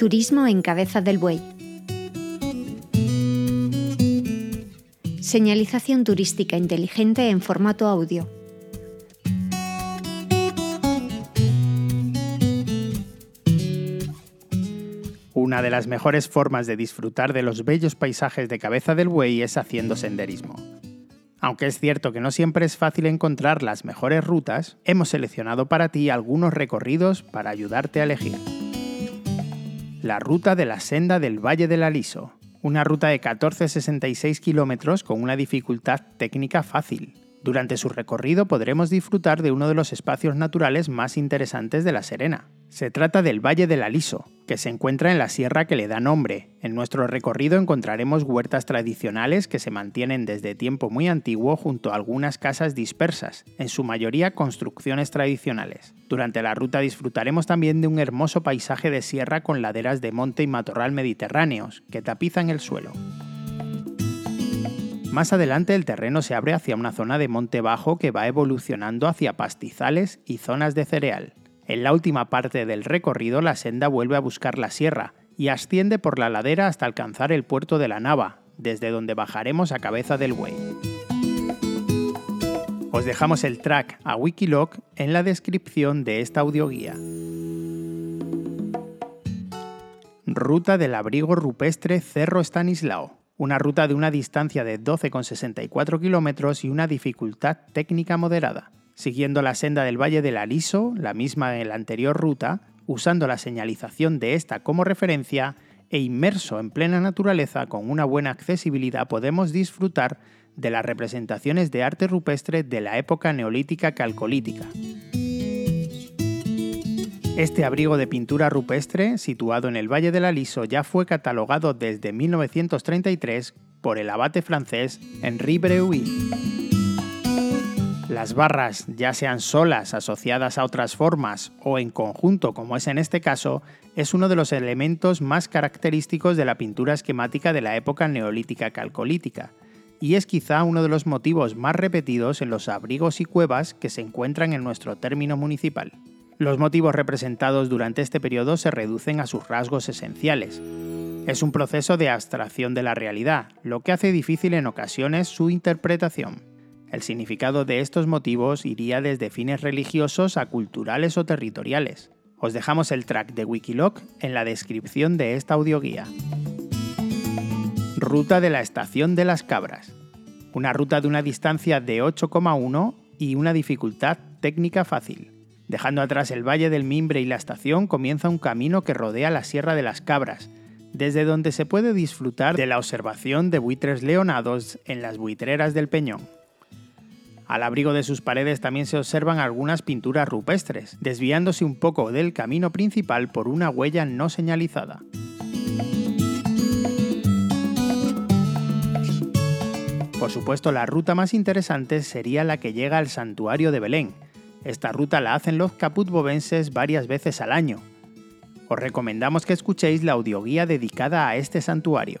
Turismo en Cabeza del Buey. Señalización turística inteligente en formato audio. Una de las mejores formas de disfrutar de los bellos paisajes de Cabeza del Buey es haciendo senderismo. Aunque es cierto que no siempre es fácil encontrar las mejores rutas, hemos seleccionado para ti algunos recorridos para ayudarte a elegir. La ruta de la senda del Valle del Aliso, una ruta de 14,66 kilómetros con una dificultad técnica fácil. Durante su recorrido podremos disfrutar de uno de los espacios naturales más interesantes de La Serena, se trata del Valle del Aliso, que se encuentra en la sierra que le da nombre. En nuestro recorrido encontraremos huertas tradicionales que se mantienen desde tiempo muy antiguo junto a algunas casas dispersas, en su mayoría construcciones tradicionales. Durante la ruta disfrutaremos también de un hermoso paisaje de sierra con laderas de monte y matorral mediterráneos, que tapizan el suelo. Más adelante el terreno se abre hacia una zona de monte bajo que va evolucionando hacia pastizales y zonas de cereal. En la última parte del recorrido la senda vuelve a buscar la sierra y asciende por la ladera hasta alcanzar el puerto de la Nava, desde donde bajaremos a cabeza del buey. Os dejamos el track a Wikiloc en la descripción de esta audioguía. Ruta del abrigo rupestre Cerro Stanislao. Una ruta de una distancia de 12,64 kilómetros y una dificultad técnica moderada siguiendo la senda del Valle del Aliso, la misma en la anterior ruta, usando la señalización de esta como referencia e inmerso en plena naturaleza con una buena accesibilidad podemos disfrutar de las representaciones de arte rupestre de la época neolítica calcolítica. Este abrigo de pintura rupestre, situado en el Valle del Aliso, ya fue catalogado desde 1933 por el abate francés Henri Breuil. Las barras, ya sean solas, asociadas a otras formas o en conjunto, como es en este caso, es uno de los elementos más característicos de la pintura esquemática de la época neolítica calcolítica, y es quizá uno de los motivos más repetidos en los abrigos y cuevas que se encuentran en nuestro término municipal. Los motivos representados durante este periodo se reducen a sus rasgos esenciales. Es un proceso de abstracción de la realidad, lo que hace difícil en ocasiones su interpretación. El significado de estos motivos iría desde fines religiosos a culturales o territoriales. Os dejamos el track de Wikiloc en la descripción de esta audioguía. Ruta de la Estación de las Cabras. Una ruta de una distancia de 8,1 y una dificultad técnica fácil. Dejando atrás el Valle del Mimbre y la estación comienza un camino que rodea la Sierra de las Cabras, desde donde se puede disfrutar de la observación de buitres leonados en las buitreras del Peñón. Al abrigo de sus paredes también se observan algunas pinturas rupestres, desviándose un poco del camino principal por una huella no señalizada. Por supuesto, la ruta más interesante sería la que llega al santuario de Belén. Esta ruta la hacen los caputbovenses varias veces al año. Os recomendamos que escuchéis la audioguía dedicada a este santuario.